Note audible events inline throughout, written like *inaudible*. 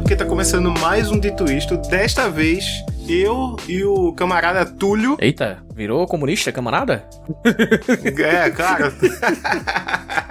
Porque tá começando mais um Dito Isto. Desta vez, eu e o camarada Túlio. Eita, virou comunista, camarada? É, claro. *laughs*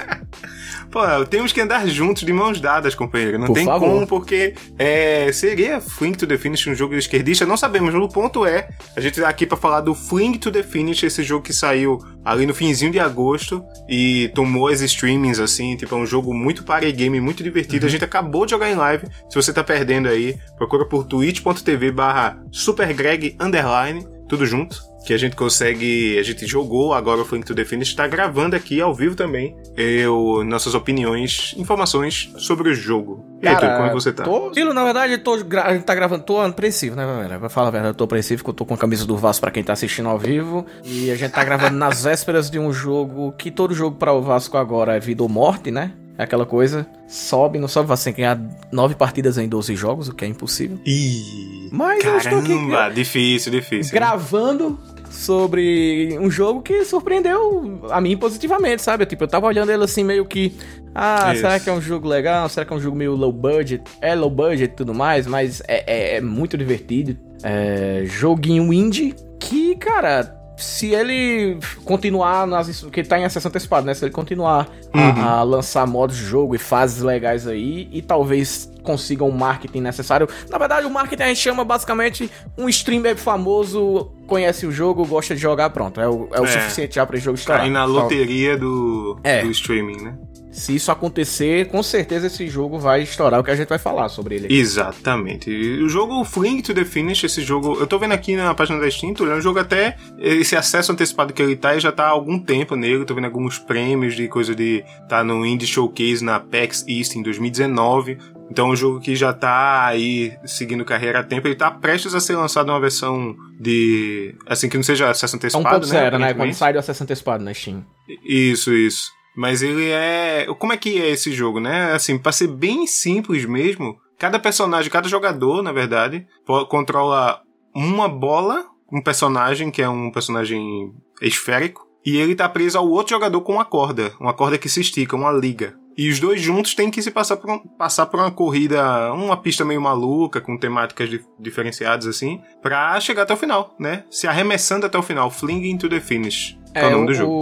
Pô, temos que andar juntos de mãos dadas, companheiro. Não Por tem favor. como, porque é, seria Fling to the Finish um jogo esquerdista? Não sabemos, mas o ponto é, a gente tá aqui pra falar do Fling to the Finish, esse jogo que saiu ali no finzinho de agosto e tomou as streamings, assim, tipo, é um jogo muito party game, muito divertido. A gente acabou de jogar em live. Se você tá perdendo aí, procura por twitch.tv barra supergreg underline, tudo junto que a gente consegue. A gente jogou agora o Flank to the Finish, está gravando aqui ao vivo também eu, nossas opiniões, informações sobre o jogo. E aí, Túlio, como é que você tá? Tô... Filo, na verdade, tô gra... a gente tá gravando, tô apreensivo, né, galera? Pra falar a verdade, eu tô apreensivo, porque eu tô com a camisa do Vasco pra quem tá assistindo ao vivo. E a gente tá gravando nas *laughs* vésperas de um jogo que todo jogo pra o Vasco agora é vida ou morte, né? É aquela coisa, sobe, não sobe, você tem que ganhar nove partidas em 12 jogos, o que é impossível. Ih, Mas eu estou aqui caramba, difícil, difícil. gravando sobre um jogo que surpreendeu a mim positivamente, sabe? Tipo, eu tava olhando ele assim meio que. Ah, Isso. será que é um jogo legal? Será que é um jogo meio low budget? É low budget e tudo mais, mas é, é- é muito divertido. É, joguinho indie que, cara. Se ele continuar nas. Porque tá em acesso antecipado, né? Se ele continuar a- Uhum. a, lançar modos de jogo e fases legais aí, e talvez consiga um marketing necessário. Na verdade, o marketing a gente chama basicamente um streamer famoso, conhece o jogo, gosta de jogar, pronto. É o, é o É. suficiente já pra esse jogo estourar. Cair na Então, loteria do, É. do streaming, né? Se isso acontecer, com certeza esse jogo vai estourar, o que a gente vai falar sobre ele. aqui. Exatamente. E o jogo Fling to the Finish, esse jogo, eu tô vendo aqui na página da Steam, é um jogo até, esse acesso antecipado que ele tá, ele já tá há algum tempo nele, tô vendo alguns prêmios de coisa de, tá no Indie Showcase na PAX East em 2019, então é um jogo que já tá aí seguindo carreira há tempo, ele tá prestes a ser lançado uma versão de, assim, que não seja acesso antecipado, 1.0, né? Quando aparentemente. sai do acesso antecipado na Steam. Isso, isso. Mas ele é. Como é que é esse jogo, né? Assim, pra ser bem simples mesmo, cada personagem, cada jogador, na verdade, controla uma bola, um personagem que é um personagem esférico, e ele tá preso ao outro jogador com uma corda, uma corda que se estica, uma liga. E os dois juntos têm que se passar por, um- passar por uma corrida, uma pista meio maluca, com temáticas dif- diferenciadas assim, pra chegar até o final, né? Se arremessando até o final, flinging to the finish. Que É, o nome do jogo.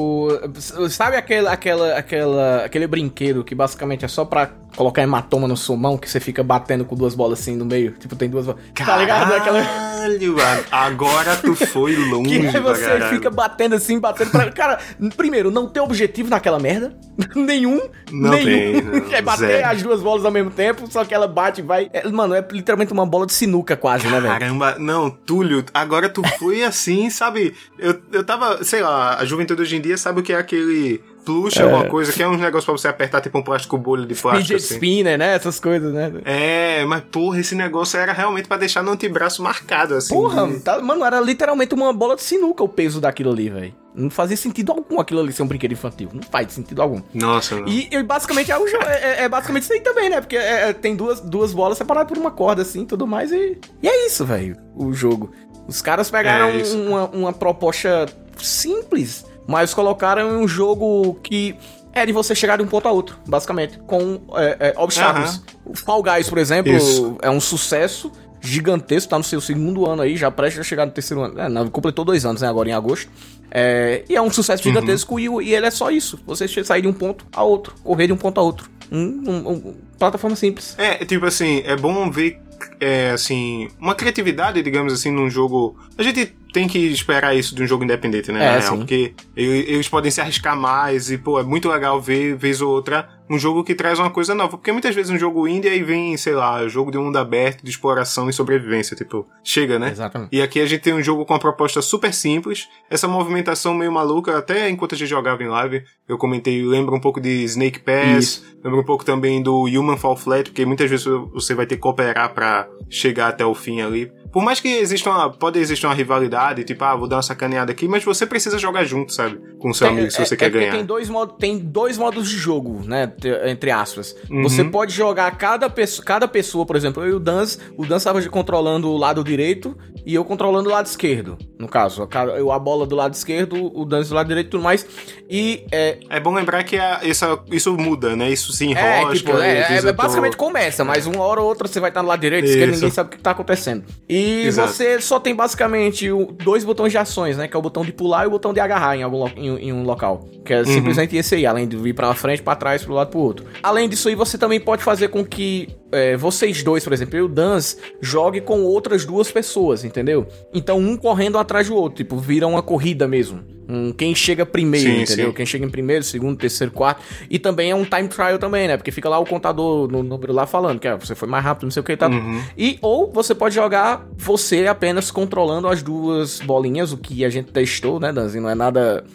o- sabe aquele, aquela, aquela, aquele brinquedo que basicamente é só pra colocar hematoma no sua mão, que você fica batendo com duas bolas assim no meio? Tipo, tem duas bolas. Tá ligado? Aquela... Caralho, mano. agora tu foi *laughs* longe Que aí pra você caralho. fica batendo assim, batendo pra. Cara, primeiro, não tem objetivo naquela merda. *laughs* Nenhum. Não nenhum. tem, *laughs* não. é bater Zero. as duas bolas ao mesmo tempo, só que ela bate e vai. É, mano, é literalmente uma bola de sinuca, quase, né, velho? Caramba, não, Túlio, agora tu foi assim, sabe? Eu, eu tava, sei lá, a juventude hoje em dia sabe o que é aquele plush, alguma coisa, que é um negócio pra você apertar, tipo um plástico bolha de plástico, Fidget assim. spinner, né? Essas coisas, né? É, mas porra, esse negócio era realmente pra deixar no antebraço marcado, assim. Porra, de- tá- mano, era literalmente uma bola de sinuca o peso daquilo ali, velho. Não fazia sentido algum aquilo ali ser um brinquedo infantil. Não faz sentido algum. Nossa, não. E, e basicamente é, jo- é- é- é basicamente isso aí também, né? Porque é- é- tem duas, duas bolas separadas por uma corda, assim, tudo mais. E, e é isso, velho, o jogo. Os caras pegaram É uma, uma proposta simples, mas colocaram em um jogo que é de você chegar de um ponto a outro, basicamente, com é, é, obstáculos. O Fall Guys, por exemplo, Isso. é um sucesso gigantesco, tá no seu segundo ano aí, já prestes a chegar no terceiro ano. É, não, completou dois anos, né, agora em agosto. É, e é um sucesso gigantesco e, e ele é só isso. Você sair de um ponto a outro, correr de um ponto a outro. Um, um- um- plataforma simples. É, tipo assim, é bom ver, é, assim, uma criatividade, digamos assim, num jogo. A gente tem que esperar isso de um jogo independente, né? É, real, porque ele- eles podem se arriscar mais e, pô, é muito legal ver, vez ou outra, um jogo que traz uma coisa nova. Porque muitas vezes um jogo indie aí vem, sei lá, jogo de mundo aberto, de exploração e sobrevivência. Tipo, chega, né? Exatamente. E aqui a gente tem um jogo com uma proposta super simples, essa movimentação meio maluca, até enquanto a gente jogava em live, eu comentei, lembra um pouco de Snake Pass, lembra um pouco também do Human Fall Flat, porque muitas vezes você vai ter que cooperar pra chegar até o fim ali. Por mais que exista uma, pode existir uma rivalidade, tipo, ah, vou dar uma sacaneada aqui, mas você precisa jogar junto, sabe? Com o seu Tem- amigo, se é- você é quer ganhar. Tem dois, modos, tem dois modos de jogo, né? Entre aspas. Uhum. Você pode jogar cada, pesso- cada pessoa, por exemplo, eu e o Dans. O Dans estava controlando o lado direito e eu controlando o lado esquerdo. No caso, eu a bola do lado esquerdo, o Dans do lado direito e tudo mais. E é, É bom lembrar que a- essa, isso muda, né? Isso se É, enrosca. tipo, é, é, basicamente começa, mas uma hora ou outra você vai estar no lado direito, esquerdo, Isso. ninguém sabe o que tá acontecendo. E Exato. você só tem basicamente dois botões de ações, né? Que é o botão de pular e o botão de agarrar em algum em, em um local. Que é Uhum. simplesmente esse aí, além de vir pra frente, pra trás, pro lado pro outro. Além disso aí, você também pode fazer com que é, vocês dois, por exemplo, e o Dans, jogue com outras duas pessoas, entendeu? Então um correndo atrás do outro, tipo, vira uma corrida mesmo. Um, quem chega primeiro, Sim, entendeu? sim. Quem chega em primeiro, segundo, terceiro, quarto. E também é um time trial também, né? Porque fica lá o contador no número lá falando que ah, você foi mais rápido, não sei o que e tal. Uhum. E ou você pode jogar você apenas controlando as duas bolinhas, o que a gente testou, né, Danzinho? Não é nada.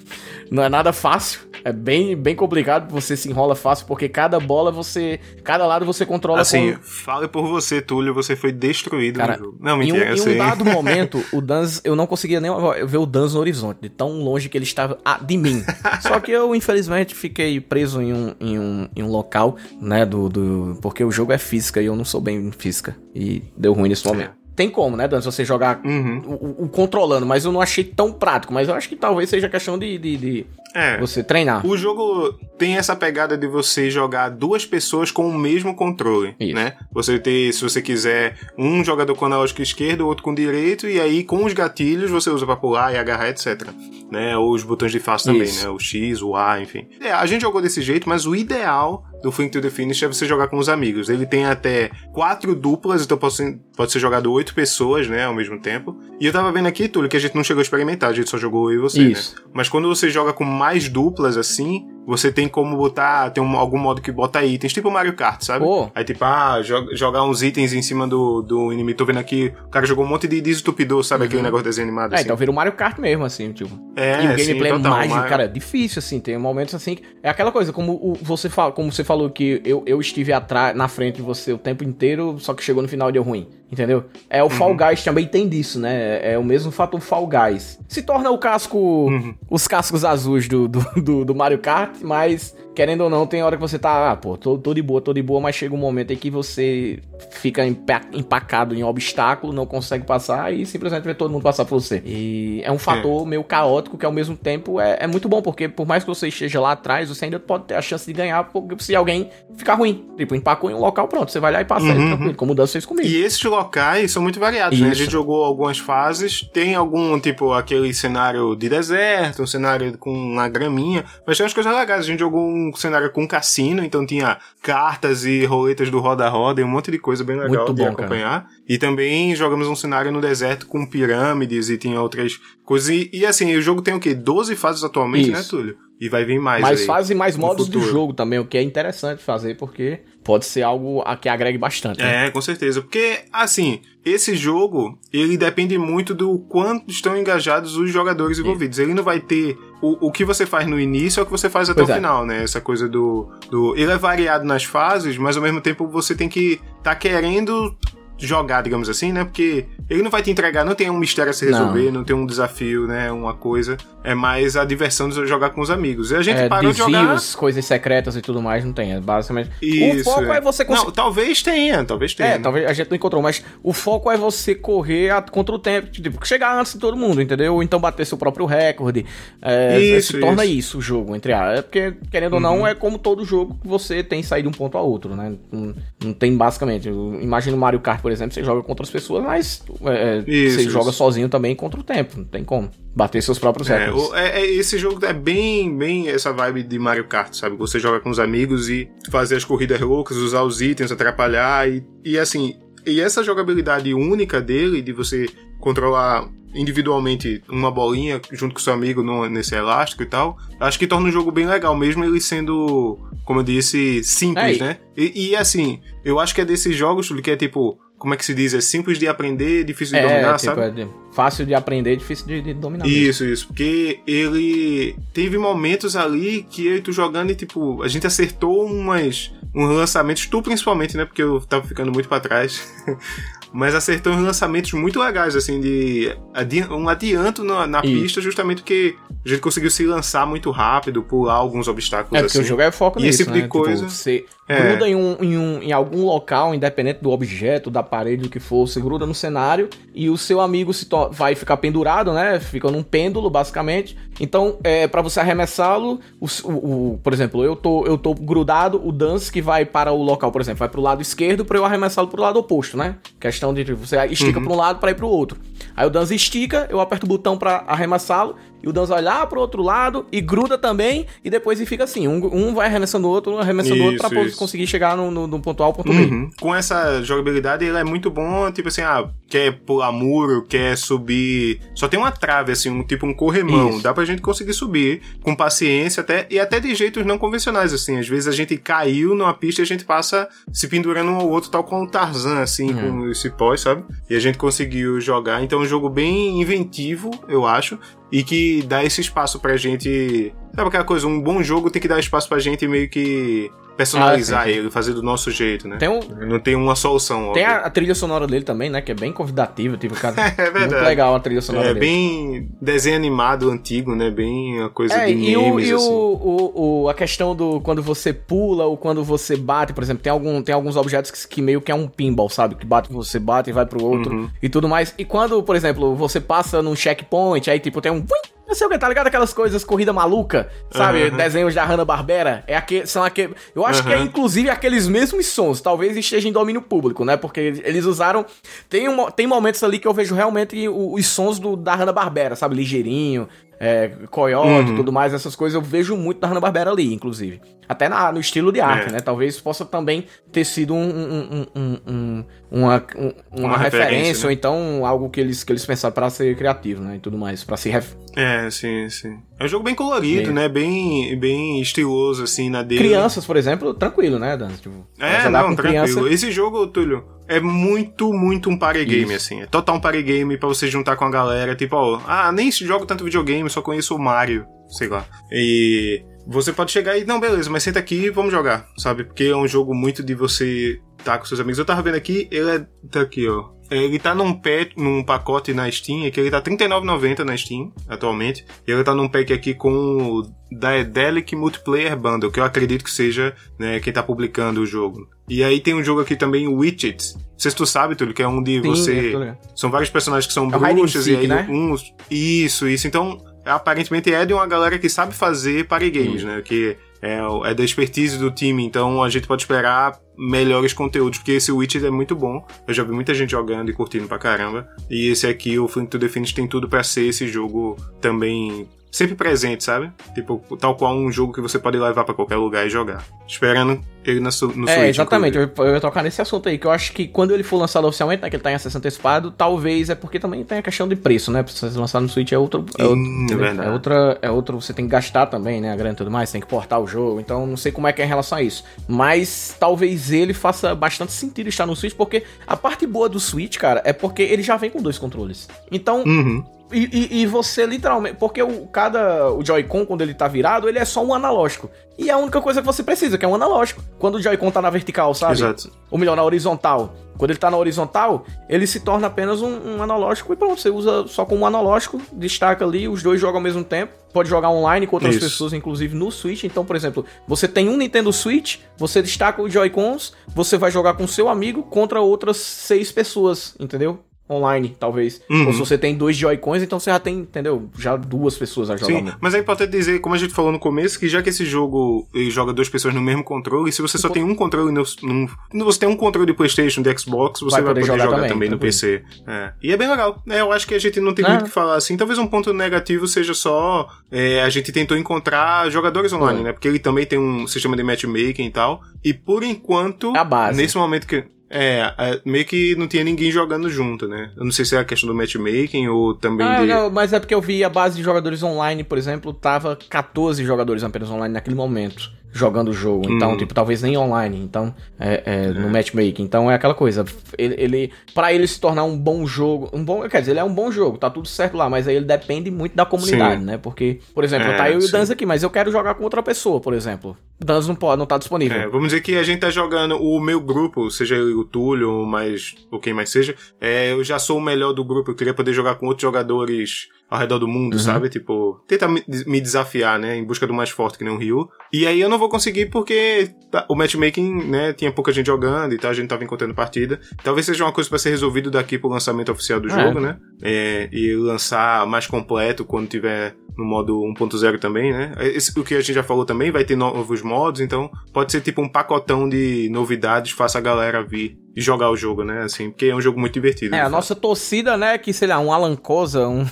Não é nada fácil. É bem, bem complicado, você se enrola fácil, porque cada bola você. Cada lado você controla Assim, com. fale por você, Túlio, você foi destruído Cara, no jogo. Não, Em um, mentira, em um dado *laughs* momento, o Danz, eu não conseguia nem ver o Danz no horizonte, de tão longe que ele estava ah, de mim. Só que eu, infelizmente, fiquei preso em um, em um, em um local, né, do, do... Porque o jogo é física e eu não sou bem em física. E deu ruim nesse momento. Tem como, né, Danz, você jogar Uhum. o, o- o controlando, mas eu não achei tão prático. Mas eu acho que talvez seja questão de, de, de É. você treinar. O jogo tem essa pegada de você jogar duas pessoas com o mesmo controle, Isso. né? Você ter, se você quiser, um jogador com analógico esquerdo, outro com direito, e aí com os gatilhos você usa pra pular e agarrar, etc. Né? Ou os botões de face também, Isso. né? O X, o A, enfim. É, a gente jogou desse jeito, mas o ideal do Fink to the Finish é você jogar com os amigos. Ele tem até quatro duplas, então pode ser, pode ser jogado oito pessoas, né? Ao mesmo tempo. E eu tava vendo aqui, Túlio, que a gente não chegou a experimentar, a gente só jogou eu e você, Isso. né? Mas quando você joga com mais duplas assim, você tem como botar. Tem um- algum modo que bota itens, tipo Mario Kart, sabe? Pô. Aí tipo, ah, jo- jogar uns itens em cima do, do inimigo. Tô vendo aqui, o cara jogou um monte de desentupidor, sabe? Aquele negócio de desenho animado É, assim. então vira o Mario Kart mesmo, assim, tipo. É, e o sim, gameplay total, mágico, Mario- cara, é difícil, assim. Tem momentos assim. que- É aquela coisa, como o, você fala, como você falou que eu, eu estive atrás, na frente de você o tempo inteiro, só que chegou no final deu ruim. Entendeu? É o Fall Uhum. Guys também tem disso, né? É o mesmo fator Fall Guys. Se torna o casco. Uhum. Os cascos azuis do, do, do, do Mario Kart, mas. Querendo ou não, tem hora que você tá, ah, pô, tô, tô de boa, tô de boa, mas chega um momento em que você fica empa- empacado em obstáculo, não consegue passar e simplesmente vê todo mundo passar por você. E é um fator meio caótico que ao mesmo tempo é, é muito bom, porque por mais que você esteja lá atrás, você ainda pode ter a chance de ganhar se alguém ficar ruim. Tipo, empacou em um local, pronto, você vai lá e passa Uhum. tranquilo, como o Dan fez comigo. E esses locais são muito variados, né? A Isso. gente jogou algumas fases, tem algum, tipo, aquele cenário de deserto, um cenário com uma graminha, mas tem umas coisas legais. A gente jogou um cenário com cassino, então tinha cartas e roletas do roda-roda e um monte de coisa bem legal Muito de bom, acompanhar. E também jogamos um cenário no deserto com pirâmides e tinha outras coisas. E, e, assim, o jogo tem o quê? 12 fases atualmente, né, Isso. Túlio? E vai vir mais mais fases e mais modos futuro. jogo também, o que é interessante fazer, porque pode ser algo a que agregue bastante. né? É, com certeza. Porque, assim, esse jogo, ele depende muito do quanto estão engajados os jogadores envolvidos. Ele não vai ter. O, o que você faz no início é o que você faz até Pois o é. final, né? Essa coisa do, do. Ele é variado nas fases, mas ao mesmo tempo você tem que tá querendo jogar, digamos assim, né? Porque ele não vai te entregar, não tem um mistério a se Não. resolver, não, tem um desafio, né? Uma coisa. É mais a diversão de jogar com os amigos. E a gente É, parou de jogar. desvios, coisas secretas e tudo mais, não tem. É basicamente. Isso, o foco é, você conseguir. Não, talvez tenha, talvez tenha. É, né? talvez a gente não encontrou, mas o foco é você correr a- contra o tempo, tipo, chegar antes de todo mundo, entendeu? Ou então bater seu próprio recorde. É, Isso, se torna isso. Uhum. isso o jogo, entre a. É porque, querendo ou não, é como todo jogo que você tem saído de um ponto a outro, né? Não, não tem basicamente. eu Imagina o Mario Kart, por exemplo, você joga contra as pessoas, mas é, Isso, você isso. joga sozinho também contra o tempo. Não tem como. Bater seus próprios É, recordes. é- é- esse jogo é bem, bem essa vibe de Mario Kart, sabe? Você joga com os amigos e fazer as corridas loucas, usar os itens, atrapalhar e, e assim. E essa jogabilidade única dele, de você controlar individualmente uma bolinha junto com seu amigo no, nesse elástico e tal, acho que torna o jogo bem legal, mesmo ele sendo, como eu disse, simples, É, né? E, e, assim, eu acho que é desses jogos que é tipo, como é que se diz? É simples de aprender, difícil de É, dominar, tipo, sabe? é fácil de aprender, difícil de, de dominar. mesmo. Isso, isso. Porque ele teve momentos ali que eu e tu jogando e, tipo, a gente acertou umas, uns lançamentos, tu principalmente, né? Porque eu tava ficando muito pra trás. *laughs* Mas acertou uns lançamentos muito legais, assim, de adi- um adianto na, na pista, justamente porque a gente conseguiu se lançar muito rápido, pular alguns obstáculos É porque assim. o jogo é foco E nisso, esse tipo né? de coisa- Tipo, você É. gruda em, um, em, um, em algum local, independente do objeto, da parede, do que for, você gruda no cenário e o seu amigo se vai ficar pendurado, né? Fica num pêndulo, basicamente. Então, é, para você arremessá-lo, o, o- o- por exemplo, eu tô, eu tô grudado, o Dance que vai para o local, por exemplo, vai pro lado esquerdo para eu arremessá-lo pro lado oposto, né? Questão de você estica pra um lado para ir pro outro. Aí o Dance estica, eu aperto o botão para arremessá-lo e o Dance vai lá pro outro lado e gruda também e depois fica assim, um, um vai arremessando o outro, um arremessando o outro pra Isso, conseguir chegar no, no, no ponto A ao ponto B. Uhum. Com essa jogabilidade, ele é muito bom, tipo assim, ah, quer pular muro, quer subir. Só tem uma trave, assim, um tipo um corremão. Isso. Dá pra gente conseguir subir com paciência até, e até de jeitos não convencionais, assim. Às vezes a gente caiu numa pista e a gente passa se pendurando um ao outro, tal como o Tarzan, assim, Uhum. com esse pós, sabe? E a gente conseguiu jogar. Então é um jogo bem inventivo, eu acho. E que dá esse espaço pra gente. Sabe aquela coisa? Um bom jogo tem que dar espaço pra gente meio que personalizar Ah, sim, sim. ele, fazer do nosso jeito, né? Tem, um, Não tem uma solução, tem a, a trilha sonora dele também, né? Que é bem convidativa, tipo, cara. *laughs* É verdade. Muito legal a trilha sonora É dele. bem desenho animado antigo, né? Bem a coisa É, de e, o, memes, e o, assim. o, o- a questão do quando você pula ou quando você bate, por exemplo, tem, algum, tem alguns objetos que, que meio que é um pinball, sabe? Que bate, você bate e vai pro outro Uhum. e tudo mais. E quando, por exemplo, você passa num checkpoint, aí tipo tem um. Não sei o que, tá ligado? Aquelas coisas, corrida maluca, sabe? Aham. Desenhos da Hanna-Barbera. É aquele, são aquele, eu acho que é inclusive aqueles mesmos sons. Talvez esteja em domínio público, né? Porque eles usaram. Tem, um, tem momentos ali que eu vejo realmente os sons do, da Hanna-Barbera, sabe? Ligeirinho, é, Coyote e Uhum. tudo mais, essas coisas eu vejo muito da Hanna-Barbera ali, inclusive. Até na- no estilo de arte, É. né? Talvez possa também ter sido um, um- um- um- um- uma, um- uma, Uma referência, né? ou então algo que eles, que eles pensaram pra ser criativo, né? E tudo mais, pra se ref... É, sim, sim. É um jogo bem colorido, né? Bem, bem estiloso, assim, na dele. Crianças, por exemplo, tranquilo, né, Dan? Tipo, É, não, tranquilo. criança- Esse jogo, Túlio, é muito, muito um party game, Isso. assim. É total um party game pra você juntar com a galera. Tipo, ó, ah, nem jogo tanto videogame, só conheço o Mario, sei lá. E você pode chegar e, não, beleza, mas senta aqui e vamos jogar, sabe? Porque é um jogo muito de você tá com seus amigos. Eu tava vendo aqui, ele é. Tá aqui, ó. Ele tá num, pack, num pacote na Steam, que ele tá R$39,90 na Steam, atualmente. E ele tá num pack aqui com o Daedalic Multiplayer Bundle, que eu acredito que seja né, quem tá publicando o jogo. E aí tem um jogo aqui também, Witches. Não sei se tu sabe, Túlio, que é um de Sim, você... ligado. São vários personagens que são É bruxas e seek, aí né? uns. Isso, isso. Então, aparentemente é de uma galera que sabe fazer party games, Isso. né? Que é, é da expertise do time, então a gente pode esperar melhores conteúdos, porque esse Witcher é muito bom. Eu já vi muita gente jogando e curtindo pra caramba. E esse aqui, o Flint to the Finish, tem tudo pra ser esse jogo também sempre presente, sabe? Tipo, tal qual um jogo que você pode levar pra qualquer lugar e jogar. Esperando ele na su- no É, Switch, exatamente. inclusive. Eu, eu ia tocar nesse assunto aí, que eu acho que quando ele for lançado oficialmente, né, que ele tá em acesso antecipado, talvez é porque também tem a questão de preço, né? Pra você lançar no Switch é outro. É, outro, Hum, é é outra. É outro. Você tem que gastar também, né? A grana e tudo mais, tem que portar o jogo. Então não sei como é que é em relação a isso. Mas talvez ele faça bastante sentido estar no Switch, porque a parte boa do Switch, cara, é porque ele já vem com dois controles. Então, Uhum. E, e- e você literalmente. Porque o, cada. O Joy-Con, quando ele tá virado, ele é só um analógico. E é a única coisa que você precisa, que é um analógico. Quando o Joy-Con tá na vertical, sabe? Exato. Ou melhor, na horizontal. Quando ele tá na horizontal, ele se torna apenas um, um analógico e pronto, você usa só como um analógico, destaca ali, os dois jogam ao mesmo tempo. Pode jogar online com outras Isso. pessoas, inclusive no Switch. Então, por exemplo, você tem um Nintendo Switch, você destaca os Joy-Cons, você vai jogar com seu amigo contra outras seis pessoas, entendeu? Online, talvez. Uhum. Ou se você tem dois Joy-Cons, então você já tem, entendeu? Já duas pessoas a jogar. Sim, mas é importante dizer, como a gente falou no começo, que já que esse jogo joga duas pessoas no mesmo controle, se você só tem um controle no, num, se você tem um controle de PlayStation, de Xbox, você vai, poder, jogar, também, no tranquilo. PC. É. E é bem legal. né? eu acho que a gente não tem É. muito o que falar assim. Talvez um ponto negativo seja só é, a gente tentou encontrar jogadores online, né? Porque ele também tem um sistema de matchmaking e tal. E por enquanto, a base. nesse momento que É, meio que não tinha ninguém jogando junto, né? Eu não sei se é a questão do matchmaking ou também Ah, de... não, mas é porque eu vi a base de jogadores online, por exemplo, tava 14 jogadores apenas online naquele momento. Jogando o jogo, então, Hum. tipo, talvez nem online, então, é, é, no matchmaking. Então é aquela coisa, ele, ele para ele se tornar um bom jogo, um bom, quer dizer, ele é um bom jogo, tá tudo certo lá, mas aí ele depende muito da comunidade, Sim. né? Porque, por exemplo, É, tá eu e o. Danz aqui, mas eu quero jogar com outra pessoa, por exemplo. O Danz não pode, não tá disponível. É, vamos dizer que a gente tá jogando o meu grupo, seja ele o Túlio ou, mais, ou quem mais seja, é, eu já sou o melhor do grupo, eu queria poder jogar com outros jogadores ao redor do mundo, Uhum. sabe? Tipo, tentar me, desafiar, né? Em busca do mais forte, que nem o Ryu. E aí eu não vou conseguir porque tá, o matchmaking, né? Tinha pouca gente jogando e tal, a gente tava encontrando partida. Talvez seja uma coisa pra ser resolvido daqui pro lançamento oficial do É. jogo, né? É, e lançar mais completo quando tiver no modo 1.0 também, né? Esse, o que a gente já falou também, vai ter novos modos, então pode ser tipo um pacotão de novidades, faça a galera vir e jogar o jogo, né? Assim, porque é um jogo muito divertido. É, de a fato. nossa torcida, né, que, sei lá, um Alan Cosa, um,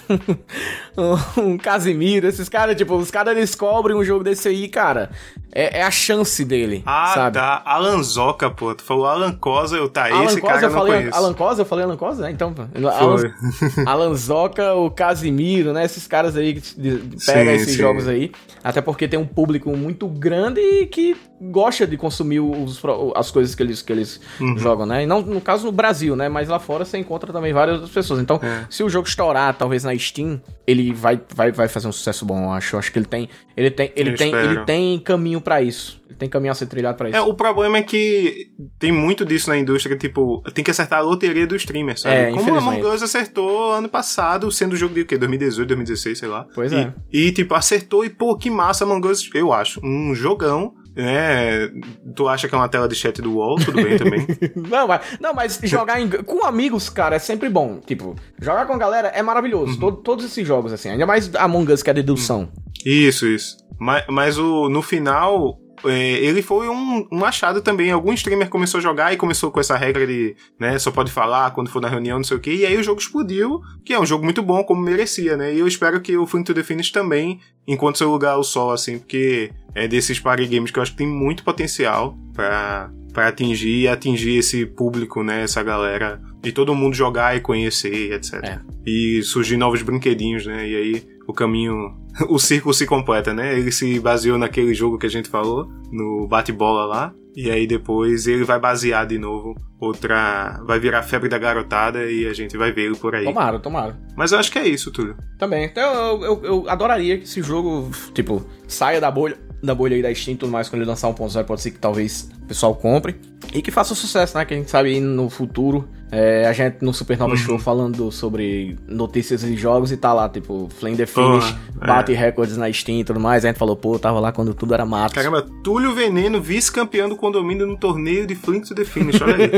*laughs* um Casimiro, esses caras, tipo, os caras descobrem um jogo desse aí, cara, é, é a chance dele, Ah, sabe? tá. Alan Zoca, pô. Tu falou Alan Cosa, eu tá. Alan esse Cosa, cara eu eu falei conheço. Alan Cosa, eu falei Alan Cosa, né? Então, Alan. *laughs* Alan Zoca, o Casimiro, né? Esses caras aí que pegam Sim, esses sim. jogos aí. Até porque tem um público muito grande e que gosta de consumir os, as coisas que eles, que eles Uhum. jogam, né? E não, no caso no Brasil, né? Mas lá fora você encontra também várias outras pessoas. Então, É. se o jogo estourar, talvez na Steam, ele vai, vai, vai fazer um sucesso bom, eu acho. Eu acho que ele tem. Ele tem, ele Eu tem, espero. ele tem caminho pra isso. Ele tem caminho a ser trilhado pra isso. É, o problema é que tem muito disso na indústria, tipo, tem que acertar a loteria do streamer, sabe? É, Como o. Among Us acertou ano passado, sendo jogo de o quê? 2018, 2016, sei lá. Pois E- é. E, tipo, acertou e, pô, que massa Among Us, eu acho. Um jogão, né? Tu acha que é uma tela de chat do UOL, tudo bem também. *laughs* Não, mas, não, mas *laughs* jogar em- com amigos, cara, é sempre bom. Tipo, jogar com a galera é maravilhoso. Uhum. Todo- todos esses jogos, assim. Ainda mais Among Us, que é dedução. Isso, isso. Mas, mas o, no final, é, ele foi um, um achado também. Algum streamer começou a jogar e começou com essa regra de, né, só pode falar quando for na reunião, não sei o quê. E aí o jogo explodiu, que é um jogo muito bom, como merecia, né? E eu espero que o Fling to the Finish também encontre seu lugar ao sol, assim, porque é desses party games que eu acho que tem muito potencial pra, pra atingir e atingir esse público, né? Essa galera. E todo mundo jogar e conhecer, etc. É. E surgir novos brinquedinhos, né? E aí o caminho *laughs* o círculo se completa, né? Ele se baseou naquele jogo que a gente falou, no bate-bola lá. E aí depois ele vai basear de novo outra. Vai virar febre da garotada e a gente vai ver ele por aí. Tomara, tomara. Mas eu acho que é isso, Túlio. Também. Então eu, eu, eu adoraria que esse jogo, tipo, saia da bolha, da bolha aí da Steam e tudo mais, quando ele lançar 1.0, pode ser que talvez o pessoal compre. E que faça sucesso, né? Que a gente sabe aí no futuro. é, a gente no Supernova Show falando sobre notícias de jogos e tá lá, tipo, Flame the Finish, é. bate recordes na Steam e tudo mais. A gente falou, pô, tava lá quando tudo era mato. Caramba, Túlio Veneno, vice-campeão do condomínio no torneio de Flint to the Finish, olha aí.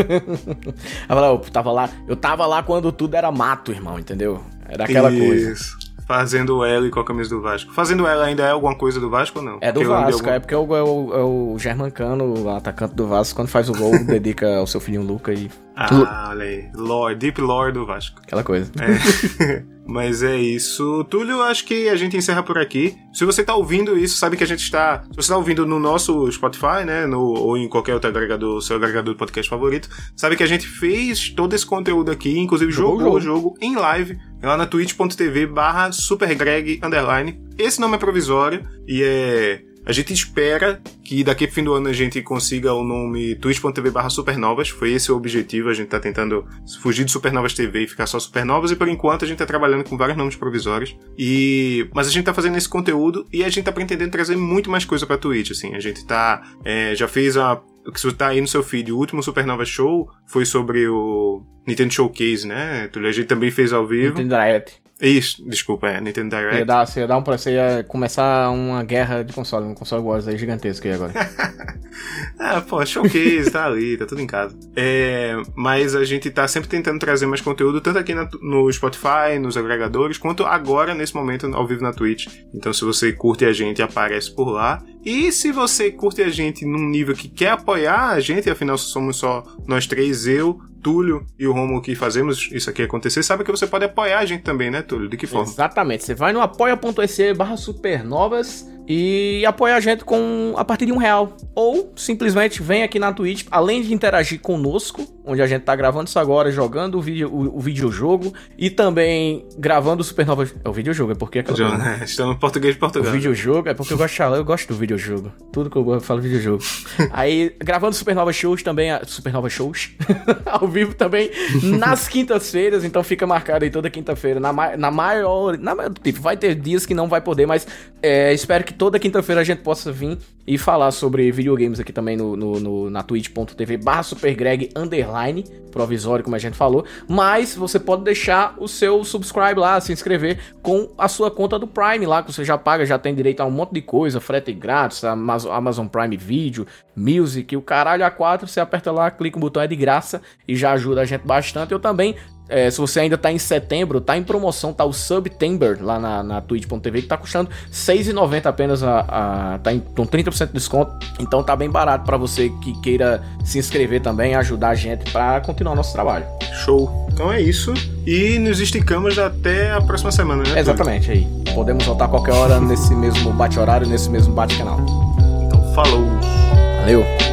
*laughs* Eu tava lá, eu tava lá quando tudo era mato, irmão, entendeu? Era aquela coisa. Fazendo L com a camisa do Vasco. Fazendo L ainda é alguma coisa do Vasco ou não? É do Porque Vasco, algum- é porque é o, é o, é o Germancano, o atacante do Vasco, quando faz o gol, *laughs* dedica ao seu filhinho Luca e Ah, olha aí. Lore, Deep Lore do Vasco. aquela coisa. É. *laughs* Mas é isso. Túlio, acho que a gente encerra por aqui. Se você tá ouvindo isso, sabe que a gente está. Se você tá ouvindo no nosso Spotify, né? No, ou em qualquer outro agregador, seu agregador de podcast favorito, sabe que a gente fez todo esse conteúdo aqui, inclusive Jogou jogou o o jogo em live, lá na twitch.tv barra supergreg underline. Esse nome é provisório e é. A gente espera que daqui pro fim do ano a gente consiga o nome twitch.tv barra supernovas. Foi esse o objetivo. A gente tá tentando fugir de Supernovas TV e ficar só Supernovas. E por enquanto a gente tá trabalhando com vários nomes provisórios. E... Mas a gente tá fazendo esse conteúdo e a gente tá pretendendo trazer muito mais coisa pra Twitch, assim. A gente tá... é, já fez a... O que tá aí no seu feed, o último Supernova Show foi sobre o Nintendo Showcase, né? A gente também fez ao vivo. Nintendo Direct. Isso, desculpa, é Nintendo Direct. Ia dar, você ia dar um você ia começar uma guerra de console, um console Wars aí gigantesco aí agora. Ah, *laughs* pô, showcase, tá ali, tá tudo em casa. É, mas a gente tá sempre tentando trazer mais conteúdo, tanto aqui na- no Spotify, nos agregadores, quanto agora, nesse momento, ao vivo na Twitch. Então, se você curte a gente, aparece por lá. E se você curte a gente num nível que quer apoiar a gente, afinal somos só nós três, eu, Túlio e o Romulo que fazemos isso aqui acontecer, sabe que você pode apoiar a gente também, né, Túlio? De que forma? Exatamente. Você vai no apoia.se barra supernovas e apoia a gente com a partir de um real. Ou simplesmente vem aqui na Twitch, além de interagir conosco, onde a gente tá gravando isso agora, jogando o, vídeo, o, o videojogo e também gravando o Supernova. É o videojogo, é porque é que eu? Estamos no português de Portugal. O videojogo é porque eu gosto de falar, eu gosto do videojogo. Tudo que eu falo videojogo. *laughs* Aí, gravando Supernova Shows também, Supernova Shows, *laughs* ao vivo também, nas *laughs* quintas-feiras, então fica marcado aí toda quinta-feira, na, na maior. Na, tipo, vai ter dias que não vai poder, mas é, espero que toda quinta-feira a gente possa vir e falar sobre videogames aqui também no, no, no na twitch.tv barra supergreg underline, provisório, como a gente falou. Mas você pode deixar o seu subscribe lá, se inscrever com a sua conta do Prime lá, que você já paga, já tem direito a um monte de coisa, frete grátis, Amazon Prime Video, Music, o caralho a quatro, você aperta lá, clica no botão, é de graça e já ajuda a gente bastante. Eu também é, se você ainda tá em setembro, tá em promoção, tá o Subtember lá na, na twitch.tv que tá custando R$6,90 apenas a, a, tá em, com 30% de desconto. Então tá bem barato para você que queira se inscrever também, ajudar a gente para continuar nosso trabalho. Show. Então é isso. E nos esticamos até a próxima semana, né? Exatamente, aí. Podemos voltar qualquer hora nesse mesmo bate-horário, nesse mesmo bate-canal. Então falou. Valeu.